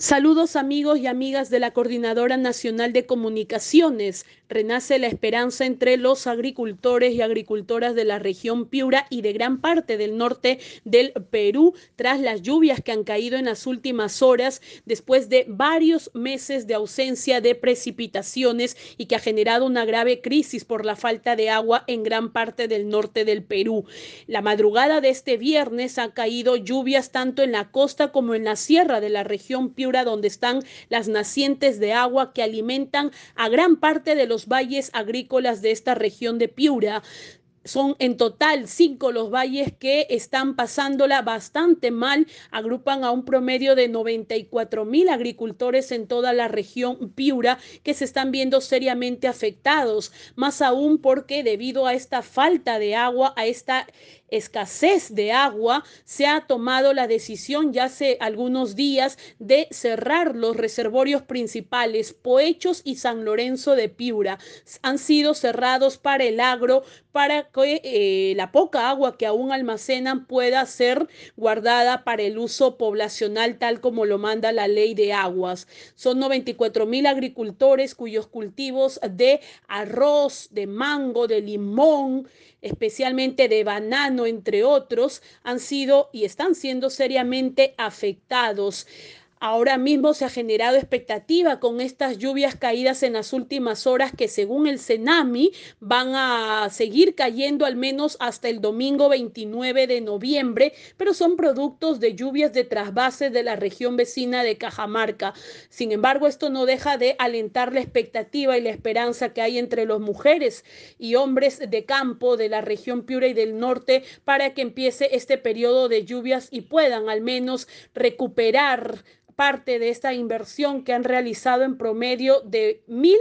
Saludos amigos y amigas de la Coordinadora Nacional de Comunicaciones. Renace la esperanza entre los agricultores y agricultoras de la región Piura y de gran parte del norte del Perú tras las lluvias que han caído en las últimas horas después de varios meses de ausencia de precipitaciones y que ha generado una grave crisis por la falta de agua en gran parte del norte del Perú. La madrugada de este viernes han caído lluvias tanto en la costa como en la sierra de la región Piura donde están las nacientes de agua que alimentan a gran parte de los valles agrícolas de esta región de Piura. Son en total cinco los valles que están pasándola bastante mal. Agrupan a un promedio de 94 mil agricultores en toda la región Piura que se están viendo seriamente afectados. Más aún porque debido a esta falta de agua, a esta escasez de agua, se ha tomado la decisión ya hace algunos días de cerrar los reservorios principales, Poechos y San Lorenzo de Piura. Han sido cerrados para el agro, para que eh, la poca agua que aún almacenan pueda ser guardada para el uso poblacional tal como lo manda la ley de aguas. Son 94 mil agricultores cuyos cultivos de arroz, de mango, de limón, especialmente de banano, entre otros, han sido y están siendo seriamente afectados. Ahora mismo se ha generado expectativa con estas lluvias caídas en las últimas horas que según el Cenami van a seguir cayendo al menos hasta el domingo 29 de noviembre, pero son productos de lluvias de trasvase de la región vecina de Cajamarca. Sin embargo, esto no deja de alentar la expectativa y la esperanza que hay entre las mujeres y hombres de campo de la región Piura y del norte para que empiece este periodo de lluvias y puedan al menos recuperar parte de esta inversión que han realizado en promedio de mil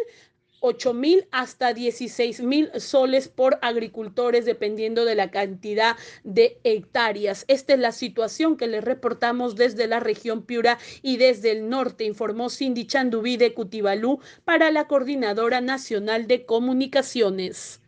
8 mil hasta 16 mil soles por agricultores dependiendo de la cantidad de hectáreas. Esta es la situación que les reportamos desde la región Piura y desde el norte, informó Cindy Chandubí de Cutibalú para la Coordinadora Nacional de Comunicaciones.